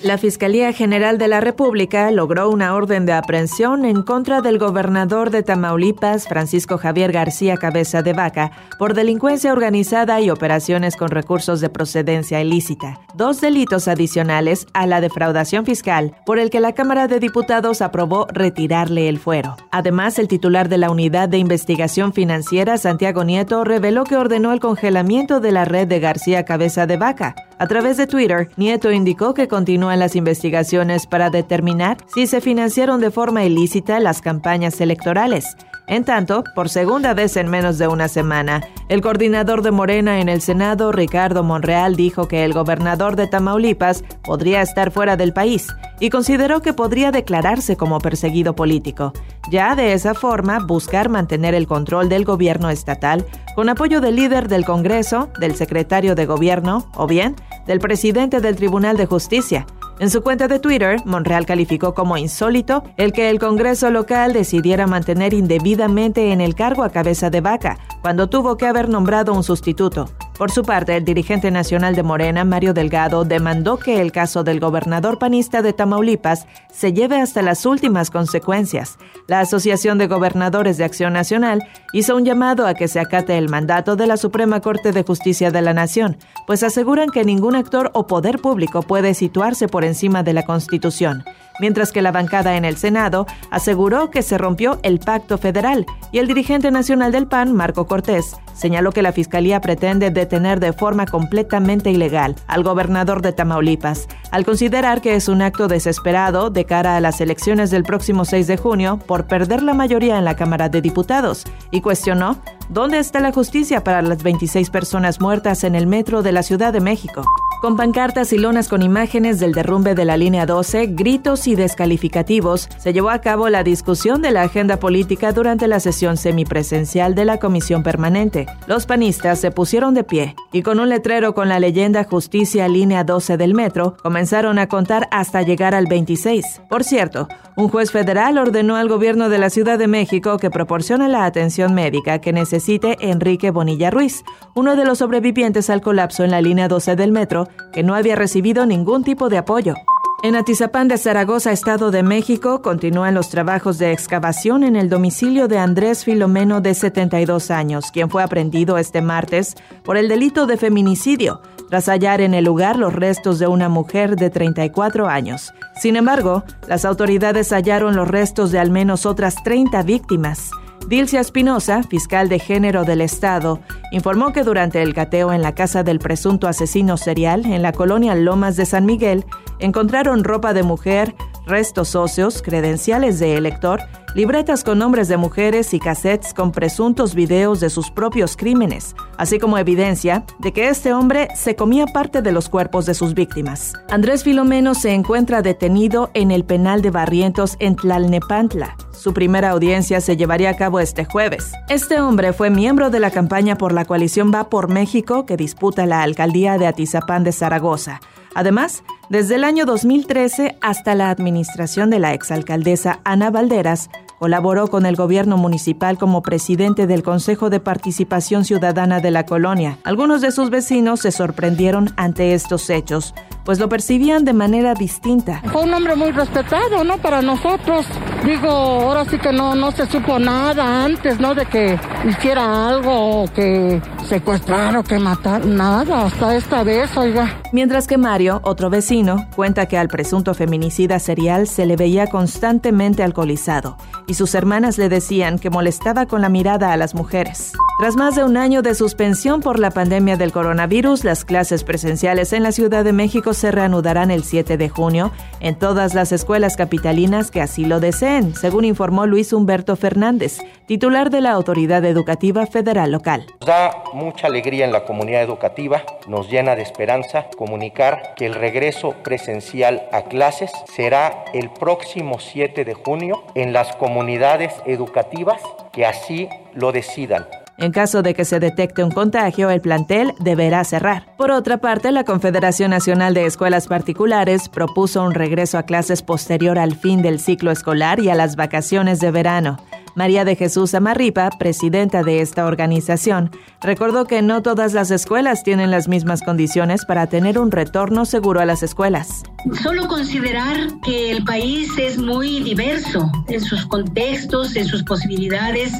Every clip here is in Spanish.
La Fiscalía General de la República logró una orden de aprehensión en contra del gobernador de Tamaulipas, Francisco Javier García Cabeza de Vaca, por delincuencia organizada y operaciones con recursos de procedencia ilícita. Dos delitos adicionales a la defraudación fiscal, por el que la Cámara de Diputados aprobó retirarle el fuero. Además, el titular de la Unidad de Investigación Financiera, Santiago Nieto, reveló que ordenó el congelamiento de la red de García Cabeza de Vaca. A través de Twitter, Nieto indicó que continúa en las investigaciones para determinar si se financiaron de forma ilícita las campañas electorales. En tanto, por segunda vez en menos de una semana, el coordinador de Morena en el Senado, Ricardo Monreal, dijo que el gobernador de Tamaulipas podría estar fuera del país y consideró que podría declararse como perseguido político. Ya de esa forma, buscar mantener el control del gobierno estatal con apoyo del líder del Congreso, del secretario de gobierno o bien del presidente del Tribunal de Justicia. En su cuenta de Twitter, Monreal calificó como insólito el que el Congreso local decidiera mantener indebidamente en el cargo a cabeza de vaca, cuando tuvo que haber nombrado un sustituto. Por su parte, el dirigente nacional de Morena, Mario Delgado, demandó que el caso del gobernador panista de Tamaulipas se lleve hasta las últimas consecuencias. La Asociación de Gobernadores de Acción Nacional hizo un llamado a que se acate el mandato de la Suprema Corte de Justicia de la Nación, pues aseguran que ningún actor o poder público puede situarse por encima de la Constitución mientras que la bancada en el Senado aseguró que se rompió el pacto federal y el dirigente nacional del PAN, Marco Cortés, señaló que la Fiscalía pretende detener de forma completamente ilegal al gobernador de Tamaulipas, al considerar que es un acto desesperado de cara a las elecciones del próximo 6 de junio por perder la mayoría en la Cámara de Diputados, y cuestionó ¿Dónde está la justicia para las 26 personas muertas en el metro de la Ciudad de México? Con pancartas y lonas con imágenes del derrumbe de la línea 12, gritos y descalificativos, se llevó a cabo la discusión de la agenda política durante la sesión semipresencial de la Comisión Permanente. Los panistas se pusieron de pie y con un letrero con la leyenda Justicia Línea 12 del metro, comenzaron a contar hasta llegar al 26. Por cierto, un juez federal ordenó al gobierno de la Ciudad de México que proporcione la atención médica que necesite Enrique Bonilla Ruiz, uno de los sobrevivientes al colapso en la línea 12 del metro que no había recibido ningún tipo de apoyo. En Atizapán de Zaragoza, Estado de México, continúan los trabajos de excavación en el domicilio de Andrés Filomeno de 72 años, quien fue aprendido este martes por el delito de feminicidio, tras hallar en el lugar los restos de una mujer de 34 años. Sin embargo, las autoridades hallaron los restos de al menos otras 30 víctimas. Dilcia Espinosa, fiscal de género del Estado, informó que durante el cateo en la casa del presunto asesino serial en la colonia Lomas de San Miguel, encontraron ropa de mujer, restos óseos, credenciales de elector, libretas con nombres de mujeres y cassettes con presuntos videos de sus propios crímenes, así como evidencia de que este hombre se comía parte de los cuerpos de sus víctimas. Andrés Filomeno se encuentra detenido en el penal de Barrientos en Tlalnepantla. Su primera audiencia se llevaría a cabo este jueves. Este hombre fue miembro de la campaña por la coalición Va por México que disputa la alcaldía de Atizapán de Zaragoza. Además, desde el año 2013 hasta la administración de la exalcaldesa Ana Valderas, colaboró con el gobierno municipal como presidente del Consejo de Participación Ciudadana de la colonia. Algunos de sus vecinos se sorprendieron ante estos hechos, pues lo percibían de manera distinta. Fue un hombre muy respetado, ¿no? Para nosotros. Digo, ahora sí que no, no se supo nada antes, ¿no? De que hiciera algo o que secuestrara o que matara, nada, hasta esta vez, oiga. Mientras que Mario, otro vecino, cuenta que al presunto feminicida serial se le veía constantemente alcoholizado y sus hermanas le decían que molestaba con la mirada a las mujeres. Tras más de un año de suspensión por la pandemia del coronavirus, las clases presenciales en la Ciudad de México se reanudarán el 7 de junio en todas las escuelas capitalinas que así lo deseen, según informó Luis Humberto Fernández, titular de la Autoridad Educativa Federal Local. Da mucha alegría en la comunidad educativa, nos llena de esperanza comunicar que el regreso presencial a clases será el próximo 7 de junio en las comunidades educativas que así lo decidan. En caso de que se detecte un contagio, el plantel deberá cerrar. Por otra parte, la Confederación Nacional de Escuelas Particulares propuso un regreso a clases posterior al fin del ciclo escolar y a las vacaciones de verano. María de Jesús Amarripa, presidenta de esta organización, recordó que no todas las escuelas tienen las mismas condiciones para tener un retorno seguro a las escuelas. Solo considerar que el país es muy diverso en sus contextos, en sus posibilidades.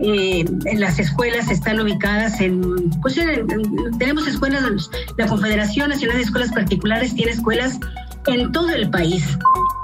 Eh, en las escuelas están ubicadas en, pues tenemos escuelas, la Confederación Nacional de Escuelas Particulares tiene escuelas en todo el país.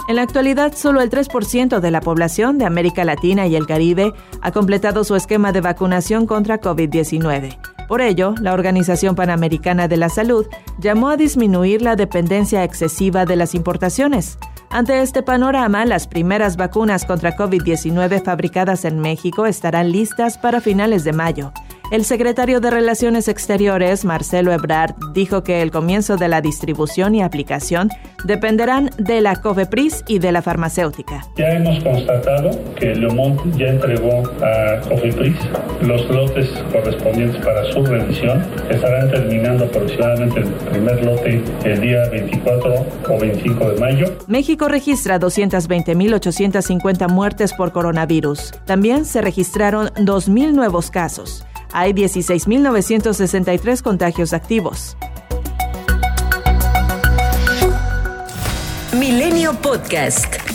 En la actualidad, solo el 3% de la población de América Latina y el Caribe ha completado su esquema de vacunación contra COVID-19. Por ello, la Organización Panamericana de la Salud llamó a disminuir la dependencia excesiva de las importaciones. Ante este panorama, las primeras vacunas contra COVID-19 fabricadas en México estarán listas para finales de mayo. El secretario de Relaciones Exteriores, Marcelo Ebrard, dijo que el comienzo de la distribución y aplicación dependerán de la COFEPRIS y de la farmacéutica. Ya hemos constatado que Le ya entregó a COFEPRIS los lotes correspondientes para su revisión. Estarán terminando aproximadamente el primer lote el día 24 o 25 de mayo. México registra 220.850 muertes por coronavirus. También se registraron 2.000 nuevos casos hay 16.963 contagios activos. Milenio Podcast.